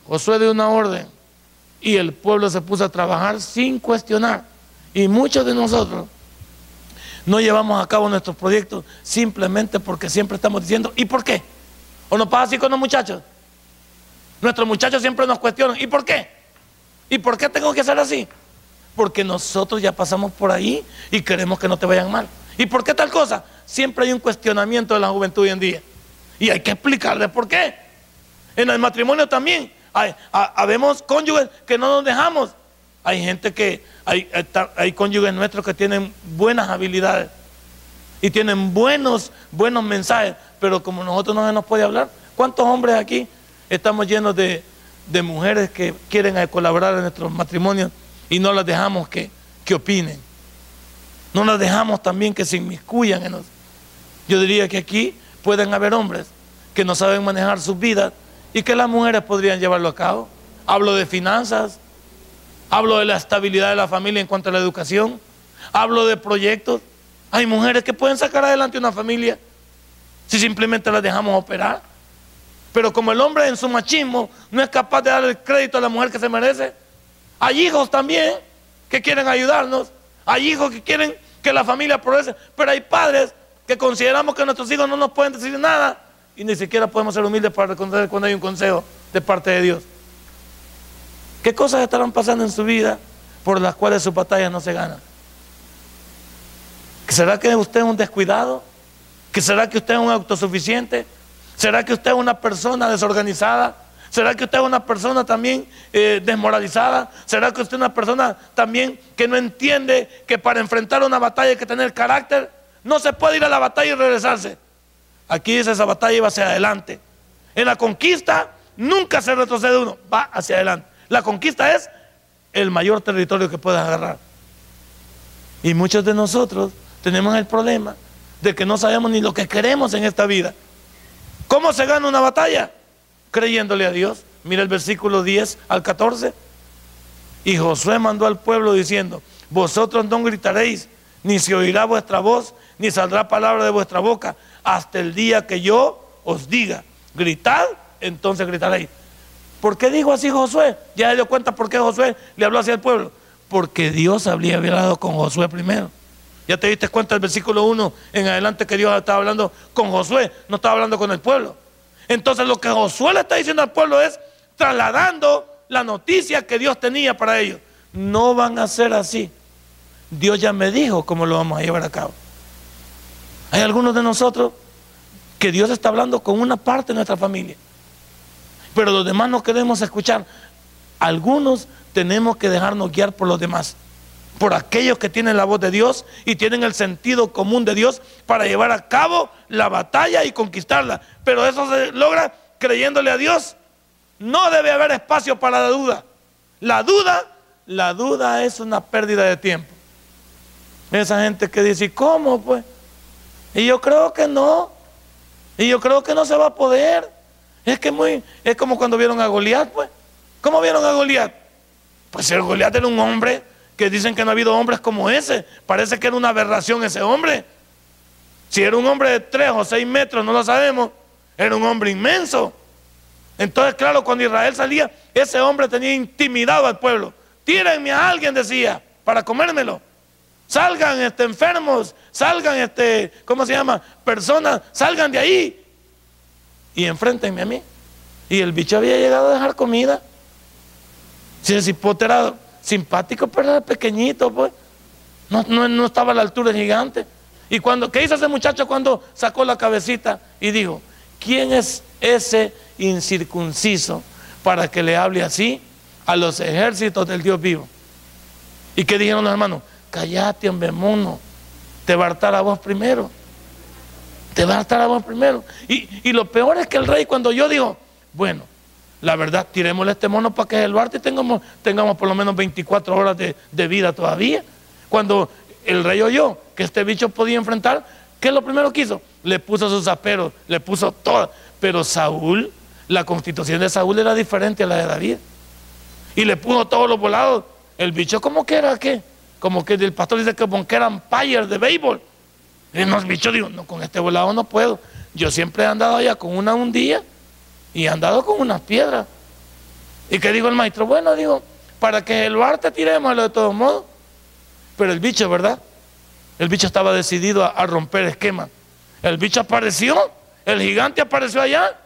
Josué dio una orden y el pueblo se puso a trabajar sin cuestionar. Y muchos de nosotros no llevamos a cabo nuestros proyectos simplemente porque siempre estamos diciendo, ¿y por qué? ¿O nos pasa así con los muchachos? Nuestros muchachos siempre nos cuestionan, ¿y por qué? ¿Y por qué tengo que ser así? Porque nosotros ya pasamos por ahí y queremos que no te vayan mal. ¿Y por qué tal cosa? Siempre hay un cuestionamiento de la juventud hoy en día. Y hay que explicarle por qué. En el matrimonio también. Habemos cónyuges que no nos dejamos. Hay gente que, hay, cónyuges nuestros que tienen buenas habilidades y tienen buenos, buenos mensajes, pero como nosotros no se nos puede hablar, ¿cuántos hombres aquí estamos llenos de, mujeres que quieren colaborar en nuestros matrimonios y no las dejamos que, que opinen? No las dejamos también que se inmiscuyan en nosotros. Yo diría que aquí pueden haber hombres que no saben manejar sus vidas y que las mujeres podrían llevarlo a cabo. Hablo de finanzas, hablo de la estabilidad de la familia en cuanto a la educación, hablo de proyectos. Hay mujeres que pueden sacar adelante una familia si simplemente las dejamos operar. Pero como el hombre en su machismo no es capaz de darle el crédito a la mujer que se merece, hay hijos también que quieren ayudarnos, hay hijos que quieren que la familia progrese, pero hay padres que consideramos que nuestros hijos no nos pueden decir nada y ni siquiera podemos ser humildes para reconocer cuando hay un consejo de parte de Dios. ¿Qué cosas estarán pasando en su vida por las cuales su batalla no se gana? ¿Será que usted es un descuidado? ¿Que será que usted es un autosuficiente? ¿Será que usted es una persona desorganizada? ¿Será que usted es una persona también eh, desmoralizada? ¿Será que usted es una persona también que no entiende que para enfrentar una batalla hay que tener carácter? No se puede ir a la batalla y regresarse. Aquí dice esa batalla va hacia adelante. En la conquista nunca se retrocede uno, va hacia adelante. La conquista es el mayor territorio que puedas agarrar. Y muchos de nosotros tenemos el problema de que no sabemos ni lo que queremos en esta vida. ¿Cómo se gana una batalla? Creyéndole a Dios. Mira el versículo 10 al 14. Y Josué mandó al pueblo diciendo, vosotros no gritaréis, ni se oirá vuestra voz, ni saldrá palabra de vuestra boca, hasta el día que yo os diga, gritad, entonces gritaréis. ¿Por qué dijo así Josué? Ya le dio cuenta por qué Josué le habló así al pueblo. Porque Dios había hablado con Josué primero. Ya te diste cuenta del versículo 1 en adelante que Dios estaba hablando con Josué, no estaba hablando con el pueblo. Entonces lo que Josué le está diciendo al pueblo es trasladando la noticia que Dios tenía para ellos. No van a ser así. Dios ya me dijo cómo lo vamos a llevar a cabo. Hay algunos de nosotros que Dios está hablando con una parte de nuestra familia, pero los demás no queremos escuchar. Algunos tenemos que dejarnos guiar por los demás por aquellos que tienen la voz de Dios y tienen el sentido común de Dios para llevar a cabo la batalla y conquistarla. Pero eso se logra creyéndole a Dios. No debe haber espacio para la duda. La duda, la duda es una pérdida de tiempo. Esa gente que dice, ¿cómo pues? Y yo creo que no. Y yo creo que no se va a poder. Es que muy, es como cuando vieron a Goliat, pues. ¿Cómo vieron a Goliat? Pues el Goliat era un hombre que dicen que no ha habido hombres como ese. Parece que era una aberración ese hombre. Si era un hombre de tres o seis metros, no lo sabemos. Era un hombre inmenso. Entonces, claro, cuando Israel salía, ese hombre tenía intimidado al pueblo. Tírenme a alguien, decía, para comérmelo. Salgan este, enfermos, salgan, este, ¿cómo se llama? Personas, salgan de ahí. Y enfréntenme a mí. Y el bicho había llegado a dejar comida. Si el cipote simpático, pero era pequeñito, pues. No, no, estaba a la altura del gigante. Y cuando, ¿qué hizo ese muchacho cuando sacó la cabecita y dijo, ¿quién es ese incircunciso para que le hable así a los ejércitos del Dios vivo? ¿Y qué dijeron los hermanos? Callate, hombre mono, te va a hartar a vos primero. Te va a hartar a vos primero. Y, y lo peor es que el rey cuando yo digo, bueno, la verdad, tirémosle este mono para que el y tengamos, tengamos por lo menos 24 horas de, vida todavía. Cuando el rey oyó que este bicho podía enfrentar, ¿qué es lo primero que hizo? Le puso sus aperos, le puso todo. Pero Saúl, la constitución de Saúl era diferente a la de David. Y le puso todos los volados. El bicho, ¿cómo que era qué? Como que el pastor dice que, como que eran payers de béisbol. Y el bicho dijo, no, con este volado no puedo. Yo siempre he andado allá con una un día y han dado con unas piedras. ¿Y qué dijo el maestro? Bueno, digo, para que el arte tiremos de todos modos. Pero el bicho, ¿verdad? El bicho estaba decidido a, romper esquema. El bicho apareció, el gigante apareció allá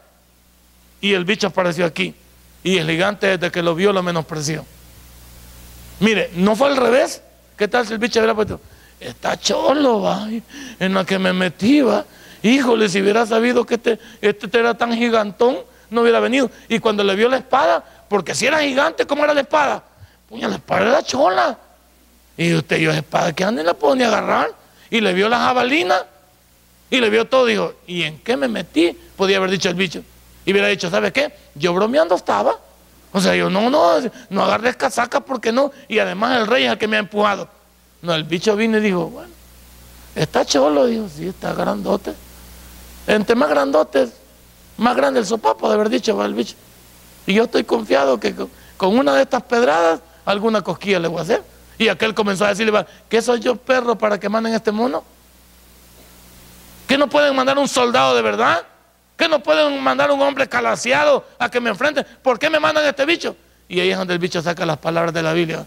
y el bicho apareció aquí. Y el gigante desde que lo vio lo menospreció. Mire, no fue al revés. ¿Qué tal si el bicho hubiera puesto? Está cholo, va, en la que me metí. Híjole, si hubiera sabido que este, este era tan gigantón, no hubiera venido. Y cuando le vio la espada, porque si era gigante, ¿cómo era la espada? Puña, la espada era chola. Y usted yo espada que anda y la puedo ni agarrar. Y le vio la jabalina. Y le vio todo. Dijo, ¿y en qué me metí? Podía haber dicho el bicho. Y hubiera dicho, ¿sabe qué? Yo bromeando estaba. O sea, yo no, no, no agarré casaca porque no. Y además el rey es el que me ha empujado. No, el bicho vino y dijo, bueno, está cholo. Dijo, sí, está grandote. Entre más grandotes, más grande el sopapo de haber dicho va el bicho. Y yo estoy confiado que con una de estas pedradas, alguna cosquilla le voy a hacer. Y aquel comenzó a decirle, ¿qué soy yo perro para que manden este mono? ¿Qué no pueden mandar un soldado de verdad? ¿Qué no pueden mandar un hombre calaseado a que me enfrente? ¿Por qué me mandan este bicho? Y ahí es donde el bicho saca las palabras de la Biblia.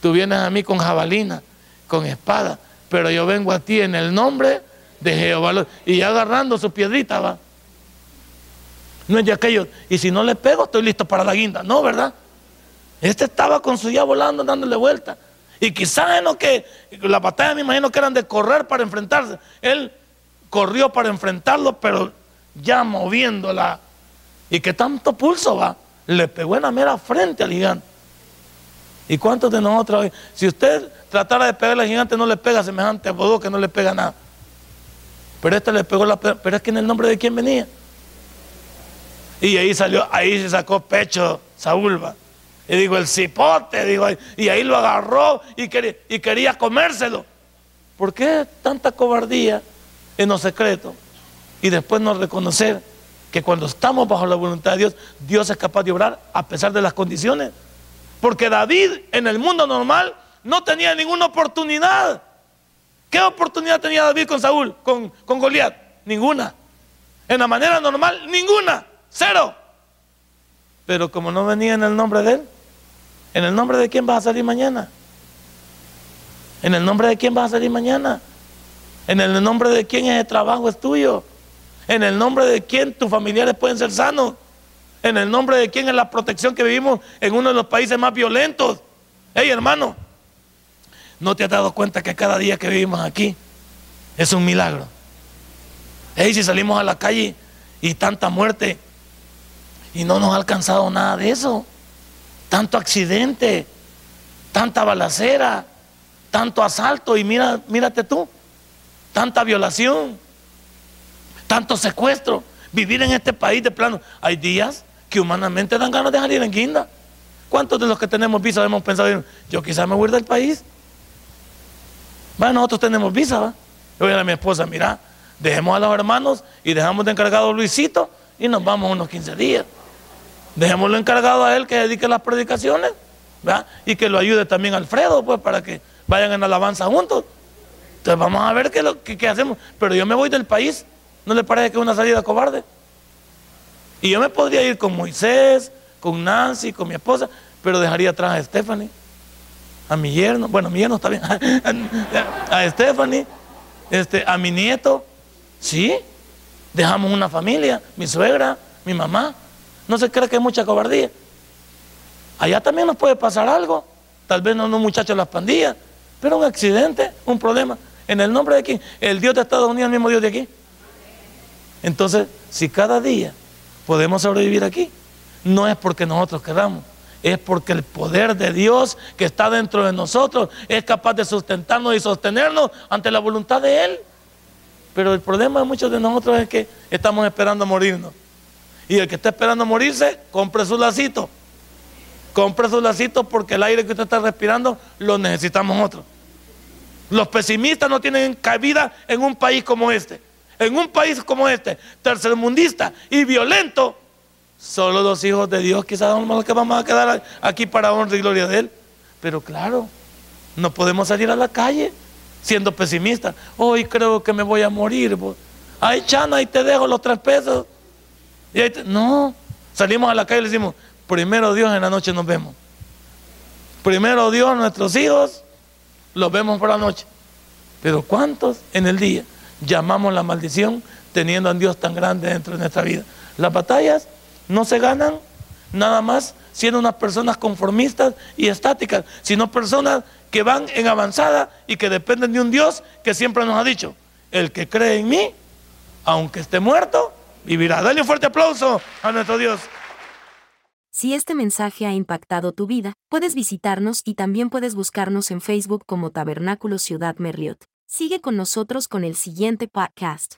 Tú vienes a mí con jabalina, con espada, pero yo vengo a ti en el nombre de Jehová. Y ya agarrando su piedrita va. No es de aquello. Y si no le pego, estoy listo para la guinda. No, ¿verdad? Este estaba con su ya volando, dándole vuelta. Y quizás en lo que la batalla me imagino que eran de correr para enfrentarse. Él corrió para enfrentarlo, pero ya moviéndola. Y que tanto pulso va, le pegó en la mera frente al gigante. ¿Y cuántos de nosotros, si usted tratara de pegarle al gigante, no le pega semejante a que no le pega nada? Pero este le pegó la pero es que en el nombre de quién venía. Y ahí salió, ahí se sacó pecho Saúl. Y digo, el cipote, digo, y ahí lo agarró y quería, y quería comérselo. ¿Por qué tanta cobardía en los secretos? Y después no reconocer que cuando estamos bajo la voluntad de Dios, Dios es capaz de obrar a pesar de las condiciones. Porque David en el mundo normal no tenía ninguna oportunidad. ¿Qué oportunidad tenía David con Saúl, con, con Goliat? Ninguna. En la manera normal, ninguna. Cero. Pero como no venía en el nombre de él, ¿en el nombre de quién vas a salir mañana? ¿En el nombre de quién vas a salir mañana? ¿En el nombre de quién ese trabajo es tuyo? ¿En el nombre de quién tus familiares pueden ser sanos? ¿En el nombre de quién es la protección que vivimos en uno de los países más violentos? Hey hermano, ¿no te has dado cuenta que cada día que vivimos aquí es un milagro? Hey, si salimos a la calle y tanta muerte y no nos ha alcanzado nada de eso, tanto accidente, tanta balacera, tanto asalto y mira, mírate tú, tanta violación, tanto secuestro, vivir en este país de plano. Hay días que humanamente dan ganas de salir en guinda. ¿Cuántos de los que tenemos visa hemos pensado, yo quizás me voy del país? Bueno, nosotros tenemos visa, ¿va? Yo voy a, mi esposa, mira, dejemos a los hermanos y dejamos de encargado a Luisito y nos vamos unos 15 días. Dejémoslo encargado a él que dedique las predicaciones ¿verdad? y que lo ayude también Alfredo, pues para que vayan en alabanza juntos. Entonces vamos a ver qué, lo, qué, hacemos. Pero yo me voy del país. ¿No le parece que es una salida cobarde? Y yo me podría ir con Moisés, con Nancy, con mi esposa, pero dejaría atrás a Stephanie, a mi yerno, bueno, mi yerno está bien, a Stephanie, este, a mi nieto, sí, dejamos una familia, mi suegra, mi mamá. No se cree que es mucha cobardía. Allá también nos puede pasar algo. Tal vez no un muchacho de las pandillas, pero un accidente, un problema. ¿En el nombre de quién? El Dios de Estados Unidos, el mismo Dios de aquí. Entonces, si cada día podemos sobrevivir aquí, no es porque nosotros queramos, es porque el poder de Dios que está dentro de nosotros es capaz de sustentarnos y sostenernos ante la voluntad de Él. Pero el problema de muchos de nosotros es que estamos esperando morirnos. Y el que está esperando morirse, compre su lacito. Compre su lacito porque el aire que usted está respirando lo necesitamos otros. Los pesimistas no tienen cabida en un país como este. En un país como este, tercermundista y violento, solo los hijos de Dios quizás que vamos a quedar aquí para honra y gloria de Él. Pero claro, no podemos salir a la calle siendo pesimistas. Hoy creo que me voy a morir. Ay, Chana, ahí te dejo los tres pesos. No, salimos a la calle y le decimos, primero Dios en la noche nos vemos. Primero Dios, nuestros hijos, los vemos por la noche. Pero ¿cuántos en el día llamamos la maldición teniendo a Dios tan grande dentro de nuestra vida? Las batallas no se ganan nada más siendo unas personas conformistas y estáticas, sino personas que van en avanzada y que dependen de un Dios que siempre nos ha dicho, el que cree en mí, aunque esté muerto, vivirá. Dale un fuerte aplauso a nuestro Dios. Si este mensaje ha impactado tu vida, puedes visitarnos y también puedes buscarnos en Facebook como Tabernáculo Ciudad Merliot. Sigue con nosotros con el siguiente podcast.